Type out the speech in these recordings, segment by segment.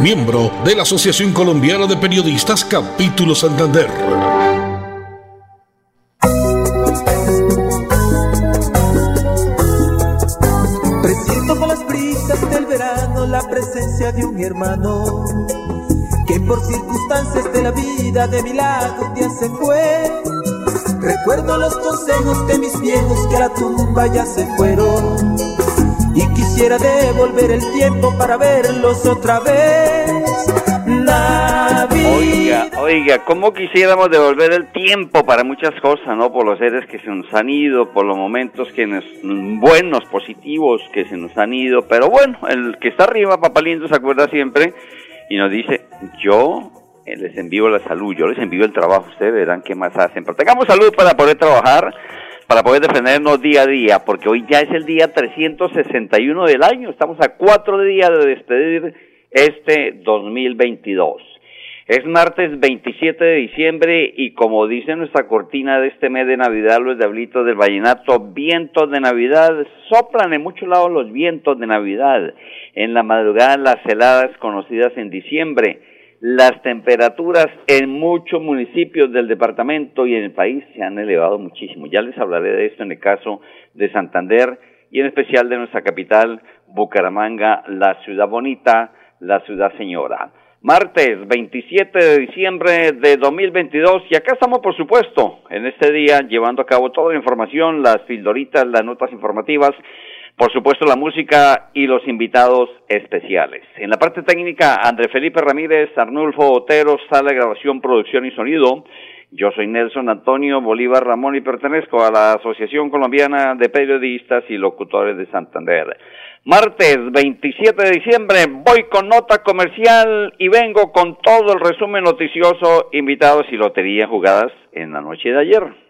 miembro de la Asociación Colombiana de Periodistas Capítulo Santander. Presiento con las brisas del verano la presencia de un hermano que por circunstancias de la vida de mi lado ya se fue Recuerdo los consejos de mis viejos que a la tumba ya se fueron. Y quisiera devolver el tiempo para verlos otra vez. Oiga, oiga, ¿cómo quisiéramos devolver el tiempo para muchas cosas, no? Por los seres que se nos han ido, por los momentos que nos, buenos, positivos que se nos han ido. Pero bueno, el que está arriba, papá lindo, se acuerda siempre y nos dice, yo eh, les envío la salud, yo les envío el trabajo, ustedes verán qué más hacen. Pero tengamos salud para poder trabajar, para poder defendernos día a día, porque hoy ya es el día 361 del año, estamos a cuatro días de despedir este 2022. Es martes 27 de diciembre y como dice nuestra cortina de este mes de Navidad, los diablitos del vallenato, vientos de Navidad, soplan en muchos lados los vientos de Navidad. En la madrugada las heladas conocidas en diciembre las temperaturas en muchos municipios del departamento y en el país se han elevado muchísimo. Ya les hablaré de esto en el caso de Santander y en especial de nuestra capital, Bucaramanga, la ciudad bonita, la ciudad señora. Martes 27 de diciembre de 2022 y acá estamos por supuesto en este día llevando a cabo toda la información, las fildoritas, las notas informativas por supuesto la música y los invitados especiales. En la parte técnica, André Felipe Ramírez, Arnulfo Otero, sala de grabación, producción y sonido. Yo soy Nelson Antonio Bolívar Ramón y pertenezco a la Asociación Colombiana de Periodistas y Locutores de Santander. Martes 27 de diciembre voy con nota comercial y vengo con todo el resumen noticioso, invitados y lotería jugadas en la noche de ayer.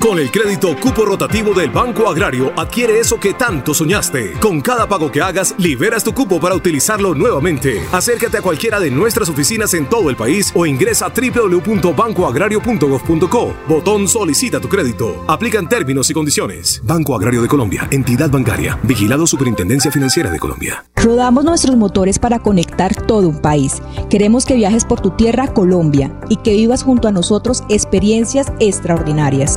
Con el crédito cupo rotativo del Banco Agrario, adquiere eso que tanto soñaste. Con cada pago que hagas, liberas tu cupo para utilizarlo nuevamente. Acércate a cualquiera de nuestras oficinas en todo el país o ingresa a www.bancoagrario.gov.co. Botón Solicita tu crédito. Aplican términos y condiciones. Banco Agrario de Colombia, entidad bancaria, vigilado Superintendencia Financiera de Colombia. Rodamos nuestros motores para conectar todo un país. Queremos que viajes por tu tierra, Colombia, y que vivas junto a nosotros experiencias extraordinarias.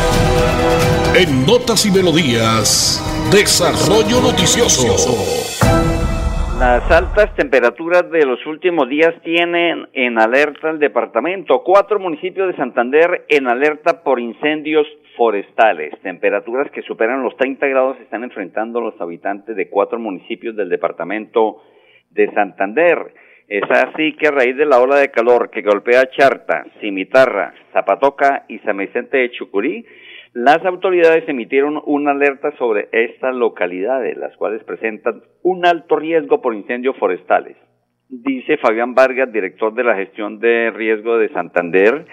En Notas y Melodías. Desarrollo noticioso. Las altas temperaturas de los últimos días tienen en alerta el departamento. Cuatro municipios de Santander en alerta por incendios forestales. Temperaturas que superan los 30 grados están enfrentando los habitantes de cuatro municipios del departamento de Santander. Es así que a raíz de la ola de calor que golpea Charta, Cimitarra, Zapatoca y San Vicente de Chucurí, las autoridades emitieron una alerta sobre estas localidades, las cuales presentan un alto riesgo por incendios forestales. Dice Fabián Vargas, director de la gestión de riesgo de Santander,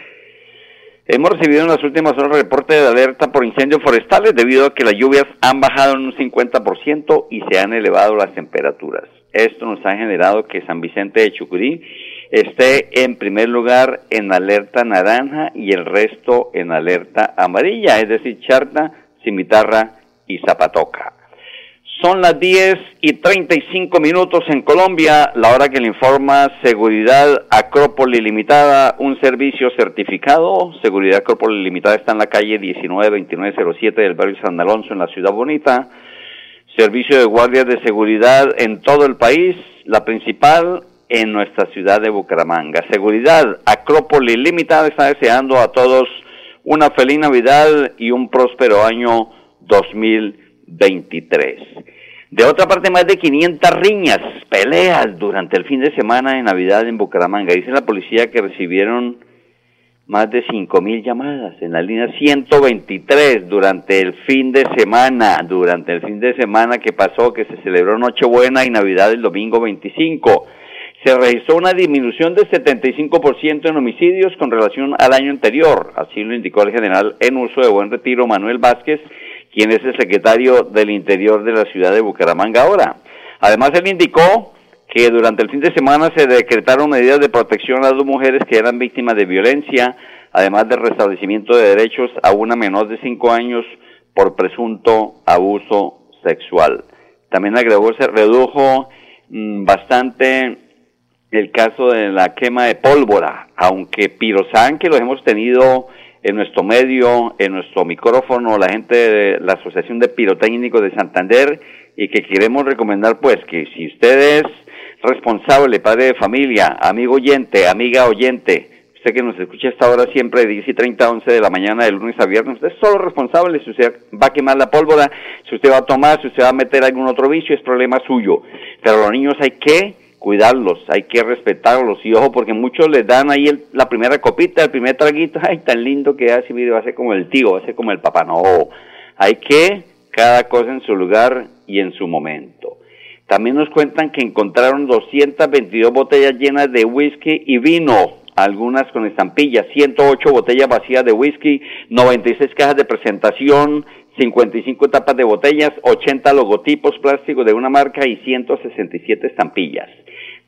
Hemos recibido en las últimas horas reporte de alerta por incendios forestales debido a que las lluvias han bajado en un 50% y se han elevado las temperaturas. Esto nos ha generado que San Vicente de Chucurí esté en primer lugar en alerta naranja y el resto en alerta amarilla, es decir, Charta, Cimitarra y Zapatoca. Son las 10 y 35 minutos en Colombia, la hora que le informa Seguridad Acrópolis Limitada, un servicio certificado. Seguridad Acrópolis Limitada está en la calle 192907 del barrio San Alonso en la Ciudad Bonita. Servicio de guardias de seguridad en todo el país, la principal en nuestra ciudad de Bucaramanga. Seguridad Acrópolis Limitada está deseando a todos una feliz Navidad y un próspero año 2023. De otra parte, más de 500 riñas, peleas durante el fin de semana de Navidad en Bucaramanga. Dice la policía que recibieron más de 5.000 llamadas en la línea 123 durante el fin de semana, durante el fin de semana que pasó, que se celebró Nochebuena y Navidad el domingo 25 se registró una disminución del 75% en homicidios con relación al año anterior, así lo indicó el general en uso de buen retiro Manuel Vázquez, quien es el secretario del Interior de la ciudad de Bucaramanga ahora. Además, él indicó que durante el fin de semana se decretaron medidas de protección a dos mujeres que eran víctimas de violencia, además del restablecimiento de derechos a una menor de cinco años por presunto abuso sexual. También agregó, se redujo mm, bastante el caso de la quema de pólvora, aunque Pirosan, que lo hemos tenido en nuestro medio, en nuestro micrófono, la gente de la Asociación de Pirotécnicos de Santander, y que queremos recomendar pues que si usted es responsable, padre de familia, amigo oyente, amiga oyente, usted que nos escucha a esta hora siempre de 10 y 30 a 11 de la mañana de lunes a viernes, usted es solo responsable si usted va a quemar la pólvora, si usted va a tomar, si usted va a meter algún otro vicio, es problema suyo. Pero los niños hay que cuidarlos, hay que respetarlos y ojo porque muchos les dan ahí la primera copita, el primer traguito, ay tan lindo que hace, mire, va a ser como el tío, va a ser como el papá, no, hay que cada cosa en su lugar y en su momento. También nos cuentan que encontraron 222 botellas llenas de whisky y vino, algunas con estampillas, 108 botellas vacías de whisky, 96 cajas de presentación, 55 tapas de botellas, 80 logotipos plásticos de una marca y 167 estampillas.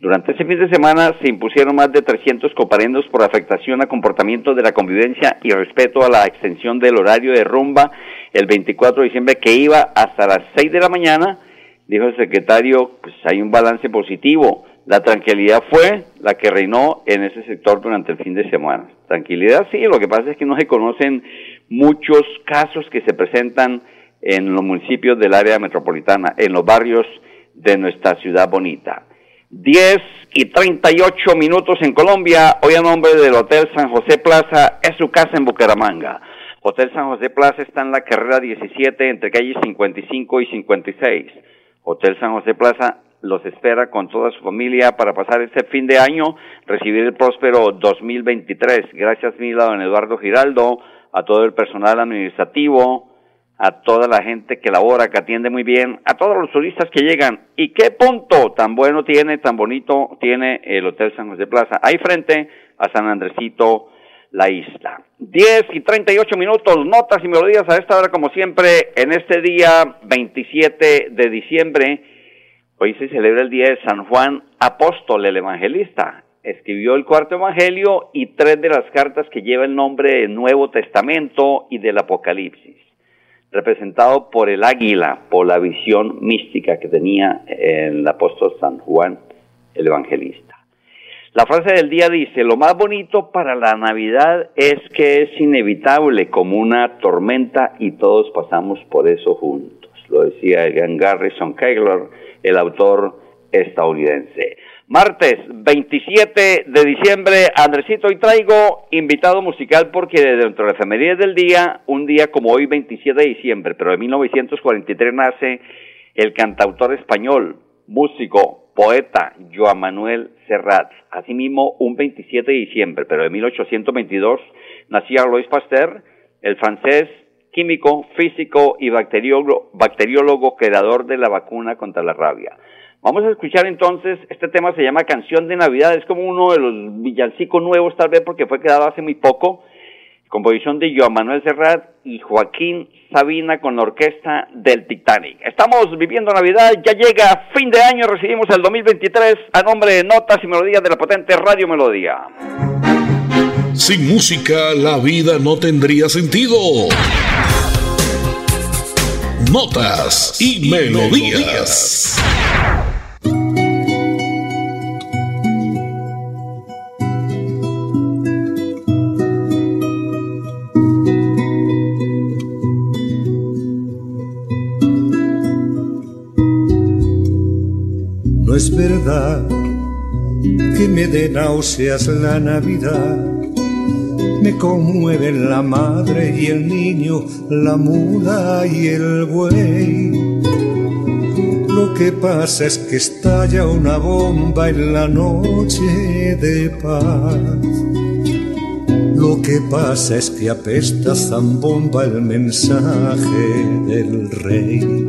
Durante ese fin de semana se impusieron más de 300 comparendos por afectación a comportamiento de la convivencia y respeto a la extensión del horario de rumba el 24 de diciembre que iba hasta las 6 de la mañana. Dijo el secretario, pues hay un balance positivo. La tranquilidad fue la que reinó en ese sector durante el fin de semana. Tranquilidad sí, lo que pasa es que no se conocen muchos casos que se presentan en los municipios del área metropolitana, en los barrios de nuestra ciudad bonita. 10 y 38 minutos en Colombia, hoy a nombre del Hotel San José Plaza, es su casa en Bucaramanga. Hotel San José Plaza está en la carrera 17 entre calles 55 y 56. Hotel San José Plaza los espera con toda su familia para pasar este fin de año, recibir el próspero 2023. Gracias mil a don Eduardo Giraldo, a todo el personal administrativo, a toda la gente que labora, que atiende muy bien, a todos los turistas que llegan. ¿Y qué punto tan bueno tiene, tan bonito tiene el Hotel San José Plaza? Ahí frente a San Andresito, la isla. 10 y 38 minutos, notas y melodías a esta hora como siempre, en este día 27 de diciembre. Hoy se celebra el día de San Juan Apóstol, el evangelista. Escribió el cuarto evangelio y tres de las cartas que lleva el nombre del Nuevo Testamento y del Apocalipsis representado por el águila, por la visión mística que tenía el apóstol San Juan el Evangelista. La frase del día dice, lo más bonito para la Navidad es que es inevitable como una tormenta y todos pasamos por eso juntos. Lo decía el Garrison Keillor, el autor estadounidense. Martes 27 de diciembre, Andresito, y traigo invitado musical porque dentro de la efemería del día, un día como hoy, 27 de diciembre, pero de 1943 nace el cantautor español, músico, poeta, Joan Manuel Serrat. Asimismo, un 27 de diciembre, pero de 1822, nacía Louis Pasteur, el francés químico, físico y bacteriólogo creador de la vacuna contra la rabia. Vamos a escuchar entonces, este tema se llama Canción de Navidad, es como uno de los villancicos nuevos tal vez porque fue quedado hace muy poco. composición de Joan Manuel Serrat y Joaquín Sabina con la orquesta del Titanic. Estamos viviendo Navidad, ya llega fin de año, recibimos el 2023 a nombre de Notas y Melodías de la potente Radio Melodía. Sin música la vida no tendría sentido. Notas y, melodías. Que me dé náuseas la Navidad. Me conmueven la madre y el niño, la mula y el buey. Lo que pasa es que estalla una bomba en la noche de paz. Lo que pasa es que apesta zambomba el mensaje del rey.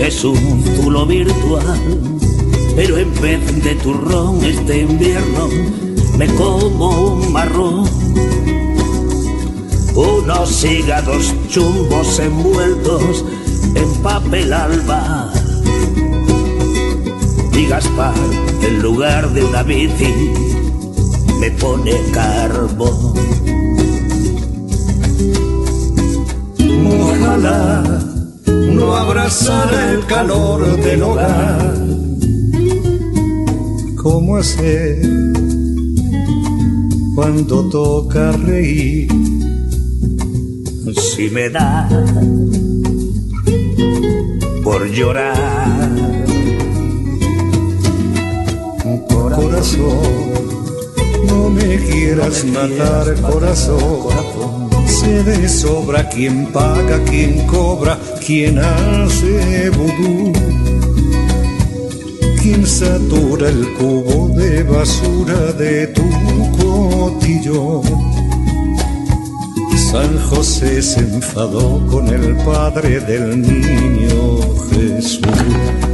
Es un zulo virtual, pero en vez de turrón este invierno me como un marrón. Unos hígados chumbos envueltos en papel alba. Y Gaspar, en lugar de una bici, me pone carbón. Ojalá no abrazara el calor del hogar. ¿Cómo hacer cuando toca reír? Si me da por llorar, corazón, no me quieras matar, corazón. Se de sobra quien paga, quien cobra, quien hace vudú. Quien satura el cubo de basura de tu cotillón. San José se enfadó con el padre del niño Jesús.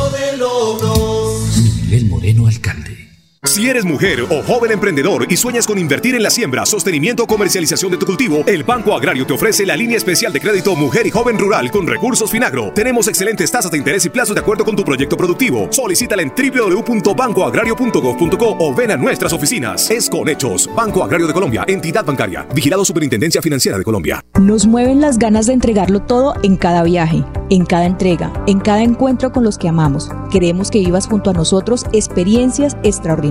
Si eres mujer o joven emprendedor y sueñas con invertir en la siembra, sostenimiento o comercialización de tu cultivo, el Banco Agrario te ofrece la línea especial de crédito Mujer y Joven Rural con recursos Finagro. Tenemos excelentes tasas de interés y plazos de acuerdo con tu proyecto productivo. Solicítala en www.bancoagrario.gov.co o ven a nuestras oficinas. Es con hechos. Banco Agrario de Colombia, entidad bancaria, vigilado Superintendencia Financiera de Colombia. Nos mueven las ganas de entregarlo todo en cada viaje, en cada entrega, en cada encuentro con los que amamos. Queremos que vivas junto a nosotros experiencias extraordinarias.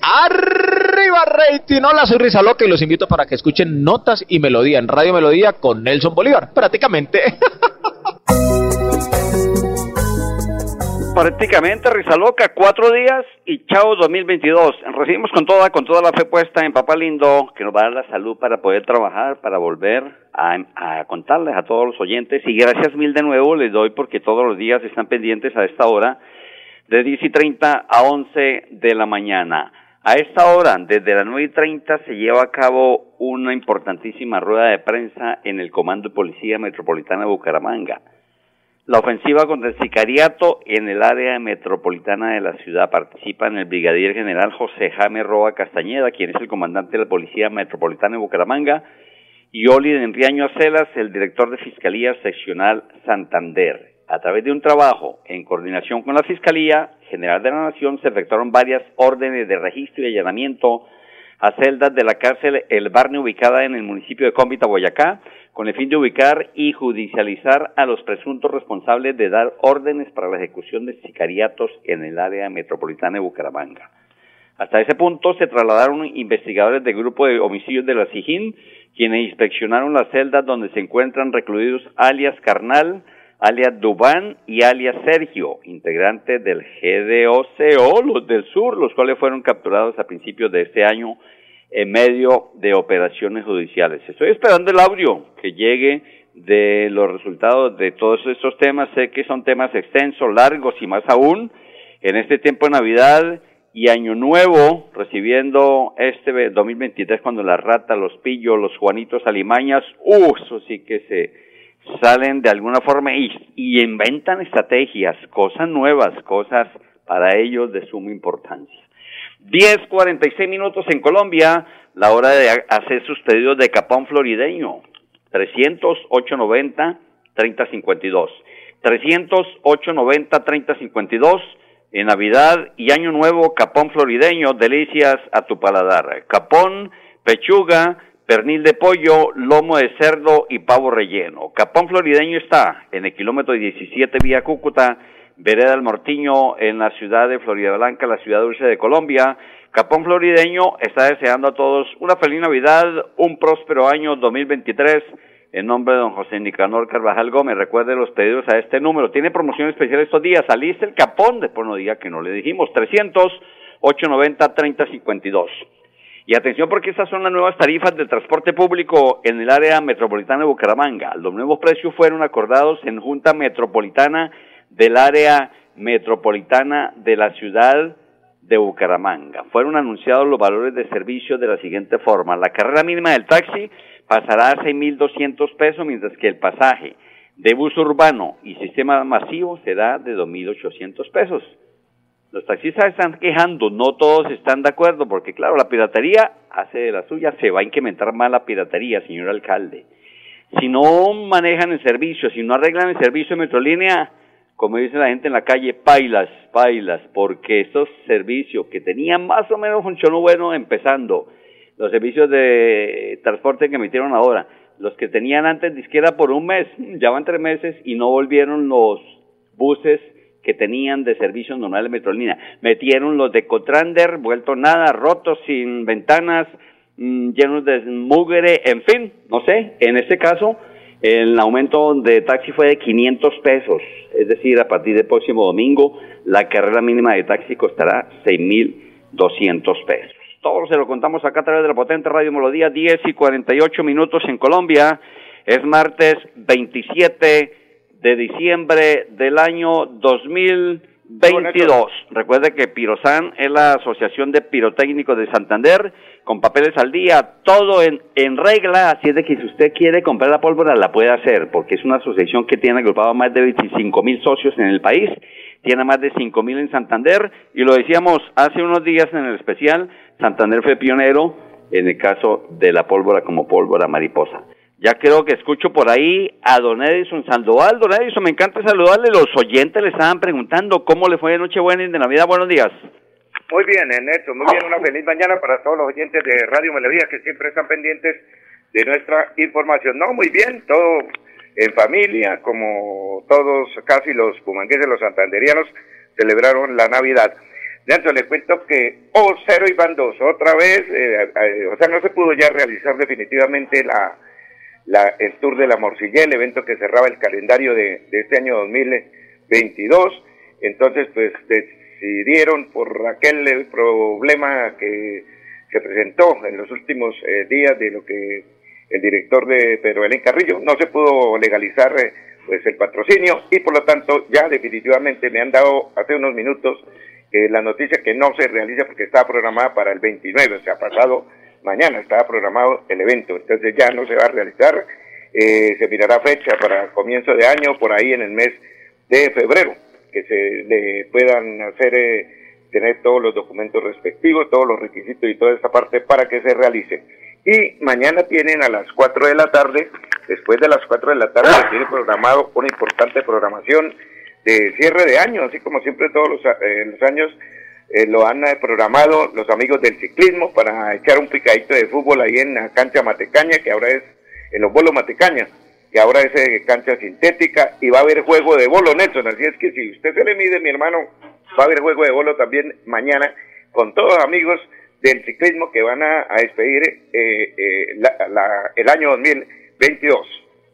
Arriba rating, hola soy Risa Loca y los invito para que escuchen Notas y Melodía en Radio Melodía con Nelson Bolívar, prácticamente. Prácticamente Risa Loca, cuatro días y chao 2022. Recibimos con toda, con toda la fe puesta en Papá Lindo, que nos va a dar la salud para poder trabajar, para volver a, contarles a todos los oyentes. Y gracias mil de nuevo les doy porque todos los días están pendientes a esta hora de 10 y 30 a 11 de la mañana. A esta hora, desde las 9 y 30, se lleva a cabo una importantísima rueda de prensa en el Comando de Policía Metropolitana de Bucaramanga. La ofensiva contra el sicariato en el área metropolitana de la ciudad participan el brigadier general José Jaime Roa Castañeda, quien es el comandante de la Policía Metropolitana de Bucaramanga, y Oli Enriaño Acelas, el director de Fiscalía Seccional Santander. A través de un trabajo en coordinación con la Fiscalía General de la Nación, se efectuaron varias órdenes de registro y allanamiento a celdas de la cárcel El Barnio ubicada en el municipio de Cómbita, Boyacá, con el fin de ubicar y judicializar a los presuntos responsables de dar órdenes para la ejecución de sicariatos en el área metropolitana de Bucaramanga. Hasta ese punto se trasladaron investigadores del grupo de homicidios de la SIJIN, quienes inspeccionaron las celdas donde se encuentran recluidos alias Carnal, alias Dubán y alias Sergio, integrantes del GDOCO, los del sur, los cuales fueron capturados a principios de este año en medio de operaciones judiciales. Estoy esperando el audio que llegue de los resultados de todos estos temas. Sé que son temas extensos, largos y más aún en este tiempo de Navidad y Año Nuevo, recibiendo este 2023 cuando la rata, los pillos, los Juanitos Alimañas, uh, eso sí que se salen de alguna forma y, y inventan estrategias, cosas nuevas, cosas para ellos de suma importancia. 10.46 minutos en Colombia, la hora de hacer sus pedidos de capón florideño. 300 890 3052. 300 890 3052 en Navidad y Año Nuevo, capón florideño, delicias a tu paladar. Capón, pechuga, pernil de pollo, lomo de cerdo y pavo relleno. Capón florideño está en el kilómetro 17 vía Cúcuta, vereda del Mortiño, en la ciudad de Florida Blanca, la ciudad dulce de Colombia. Capón florideño está deseando a todos una feliz Navidad, un próspero año 2023 en nombre de don José Nicanor Carvajal Gómez. Recuerde los pedidos a este número. Tiene promoción especial estos días. Saliste el capón, después no diga que no le dijimos. 300 890 3052. Y atención porque estas son las nuevas tarifas del transporte público en el área metropolitana de Bucaramanga. Los nuevos precios fueron acordados en Junta Metropolitana del área metropolitana de la ciudad de Bucaramanga. Fueron anunciados los valores de servicio de la siguiente forma. La carrera mínima del taxi pasará a 6.200 pesos, mientras que el pasaje de bus urbano y sistema masivo será de 2.800 pesos. Los taxistas están quejando, no todos están de acuerdo, porque claro, la piratería hace de la suya, se va a incrementar más la piratería, señor alcalde. Si no manejan el servicio, si no arreglan el servicio de Metrolínea, como dice la gente en la calle, pailas, pailas, porque estos servicios que tenían más o menos funcionó bueno empezando, los servicios de transporte que emitieron ahora, los que tenían antes de izquierda por un mes, ya van tres meses y no volvieron los buses que tenían de servicio normal de Metrolínea. Metieron los de Cotrander, vuelto nada, rotos, sin ventanas, mmm, llenos de mugre, en fin, no sé, en este caso el aumento de taxi fue de 500 pesos, es decir, a partir del próximo domingo la carrera mínima de taxi costará 6.200 pesos. Todo se lo contamos acá a través de la potente Radio Melodía, 10 y 48 minutos en Colombia. Es martes 27 de diciembre del año 2022. Recuerde que Pirosan es la Asociación de Pirotécnicos de Santander, con papeles al día, todo en, en regla, así es de que si usted quiere comprar la pólvora la puede hacer, porque es una asociación que tiene agrupado más de 25 mil socios en el país, tiene más de 5 mil en Santander, y lo decíamos hace unos días en el especial, Santander fue pionero en el caso de la pólvora como pólvora mariposa. Ya creo que escucho por ahí a don Edison Sandoval. Don Edison, me encanta saludarle. Los oyentes le estaban preguntando cómo le fue de Nochebuena y de Navidad. Buenos días. Muy bien, Ernesto. Muy bien. Una feliz mañana para todos los oyentes de Radio Melodía que siempre están pendientes de nuestra información. No, muy bien. Todo en familia, como todos, casi los pumangueses, los santanderianos, celebraron la Navidad. Dentro le cuento que O cero y van dos, otra vez, eh, eh, o sea, no se pudo ya realizar definitivamente la, la, el Tour de la Morcilla, el evento que cerraba el calendario de, este año 2022. Entonces, pues decidieron por aquel problema que se presentó en los últimos eh, días de lo que el director de Pedro Belén Carrillo no se pudo legalizar eh, pues el patrocinio y por lo tanto ya definitivamente me han dado hace unos minutos eh, la noticia que no se realiza porque estaba programada para el 29, o sea, pasado mañana estaba programado el evento, entonces ya no se va a realizar, eh, se mirará fecha para comienzo de año, por ahí en el mes de febrero, que se le puedan hacer, eh, tener todos los documentos respectivos, todos los requisitos y toda esta parte para que se realice. Y mañana tienen a las 4 de la tarde después de las 4 de la tarde tiene programado una importante programación de cierre de año, así como siempre todos los, eh, los años eh, lo han eh, programado los amigos del ciclismo para echar un picadito de fútbol ahí en la cancha Matecaña, que ahora es en los bolos Matecaña, que ahora es eh, cancha sintética y va a haber juego de bolo, Nelson. Así es que si usted se le mide, mi hermano, va a haber juego de bolo también mañana con todos los amigos del ciclismo que van a, a despedir eh, eh, la- la- el año 2022.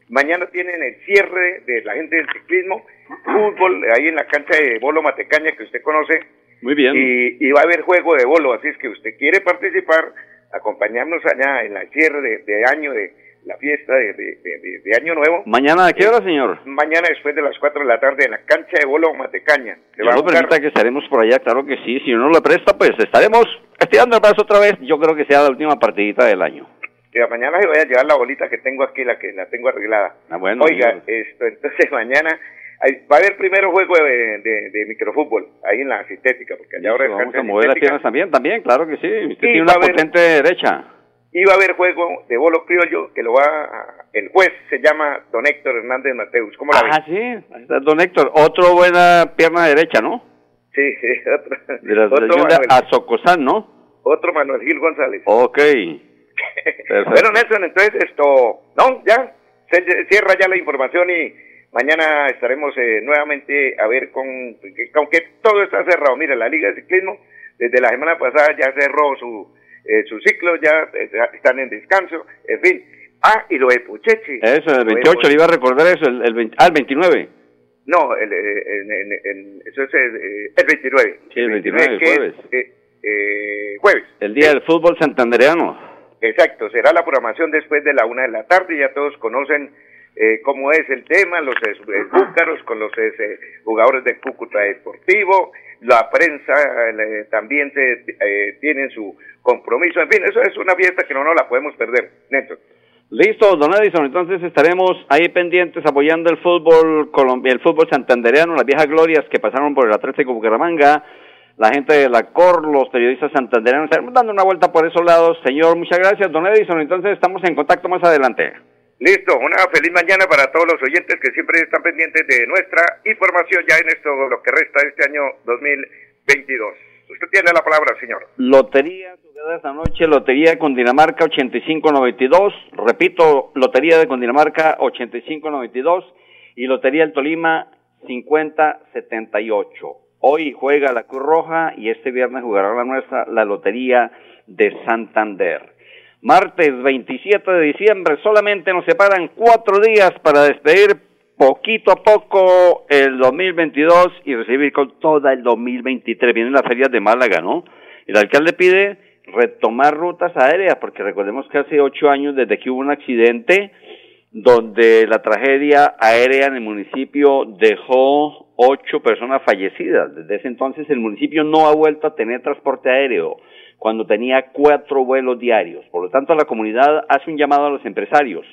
Mañana tienen el cierre de la gente del ciclismo, fútbol, ahí en la cancha de Bolo Matecaña que usted conoce. Muy bien. Y, y va a haber juego de bolo, así es que usted quiere participar, acompañarnos allá en el cierre de, de año, de la fiesta de, Año Nuevo. ¿Mañana a qué hora, señor? Mañana después de las 4 de la tarde en la cancha de Bolo Matecaña. Jugar- permita que estaremos por allá, claro que sí. Si no lo presta, pues estaremos estirando el brazo otra vez. Yo creo que sea la última partidita del año. que mañana se voy a llevar la bolita que tengo aquí, la que la tengo arreglada. Ah, bueno. Oiga, señor. esto, entonces mañana hay- va a haber primero juego de, de- de microfútbol ahí en la sintética, porque allá ahora Vamos a mover las piernas también, también, claro que sí. Usted Y tiene una a haber- potente derecha. Y va a haber juego de bolo criollo que lo va a- el juez se llama Don Héctor Hernández Mateus. ¿Cómo la? Ah, sí. Ahí está Don Héctor, otro buena pierna derecha, ¿no? Sí, sí, otro, De la otro, Manuel, Azocozán, ¿no? otro Manuel Gil González. Ok. Bueno, Nelson, entonces esto, no, ya, se cierra ya la información y mañana estaremos eh, nuevamente a ver con, que- aunque todo está cerrado, mira, la Liga de Ciclismo desde la semana pasada ya cerró su, eh, su ciclo, ya eh, están en descanso, en fin. Ah, y lo de Puchechi. Eso, el Lo de 28, le iba a recordar eso, el, el 20 ah, el 29. No, el, eh, en- en- en- eso es el, eh, el 29. Sí, el 29, el que es, jueves. eh, eh, jueves. El día del fútbol santandereano. Exacto, será la programación después de la una de la tarde, ya todos conocen eh, cómo es el tema, los búcaros con los eh, jugadores de Cúcuta Deportivo, la prensa eh, también se, eh, tienen su compromiso, en fin, eso es una fiesta que no nos la podemos perder, Neto. Listo, don Edison, entonces estaremos ahí pendientes apoyando el fútbol colombi- el fútbol santandereano, las viejas glorias que pasaron por el Atlético Bucaramanga, la gente de la COR, los periodistas santandereanos, estaremos dando una vuelta por esos lados. Señor, muchas gracias, don Edison, entonces estamos en contacto más adelante. Listo, una feliz mañana para todos los oyentes que siempre están pendientes de nuestra información ya en esto, lo que resta este año 2022. Usted tiene la palabra, señor. Lotería, jugada esta noche, Lotería de Cundinamarca 8592, repito, Lotería de Cundinamarca 8592 y Lotería del Tolima 5078. Hoy juega la Cruz Roja y este viernes jugará la nuestra, la Lotería de Santander. Martes 27 de diciembre, solamente nos separan cuatro días para despedir poquito a poco el 2022 y recibir con toda el 2023. Vienen las ferias de Málaga, ¿no? El alcalde pide retomar rutas aéreas, porque recordemos que hace ocho años desde que hubo un accidente donde la tragedia aérea en el municipio dejó ocho personas fallecidas. Desde ese entonces el municipio no ha vuelto a tener transporte aéreo cuando tenía cuatro vuelos diarios. Por lo tanto, la comunidad hace un llamado a los empresarios,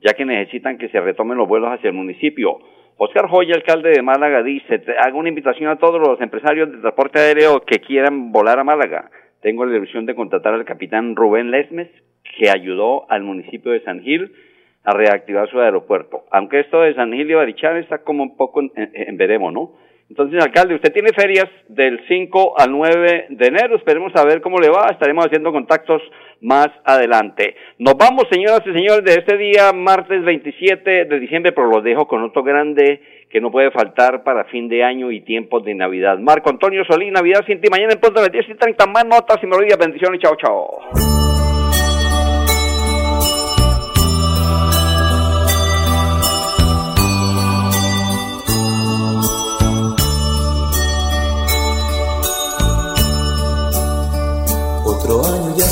ya que necesitan que se retomen los vuelos hacia el municipio. Oscar Joya, alcalde de Málaga, dice, hago una invitación a todos los empresarios de transporte aéreo que quieran volar a Málaga. Tengo la ilusión de contratar al capitán Rubén Lesmes, que ayudó al municipio de San Gil a reactivar su aeropuerto. Aunque esto de San Gil y está como un poco en, veremos, ¿no? Entonces, alcalde, usted tiene ferias del 5 al 9 de enero. Esperemos a ver cómo le va. Estaremos haciendo contactos más adelante. Nos vamos, señoras y señores, de este día, martes 27 de diciembre, pero los dejo con otro grande que no puede faltar para fin de año y tiempos de Navidad. Marco Antonio Solí, Navidad sin ti. Mañana en punto de las 10 y 30 más notas y melodías. Bendiciones. Chao, chao.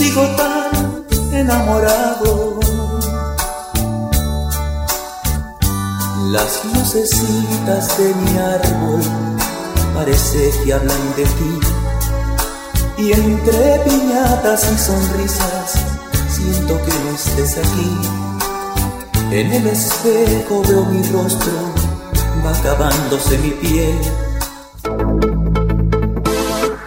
sigo tan enamorado. Las lucecitas de mi árbol parece que hablan de ti. Y entre piñatas y sonrisas siento que no estés aquí. En el espejo veo mi rostro, va acabándose mi piel.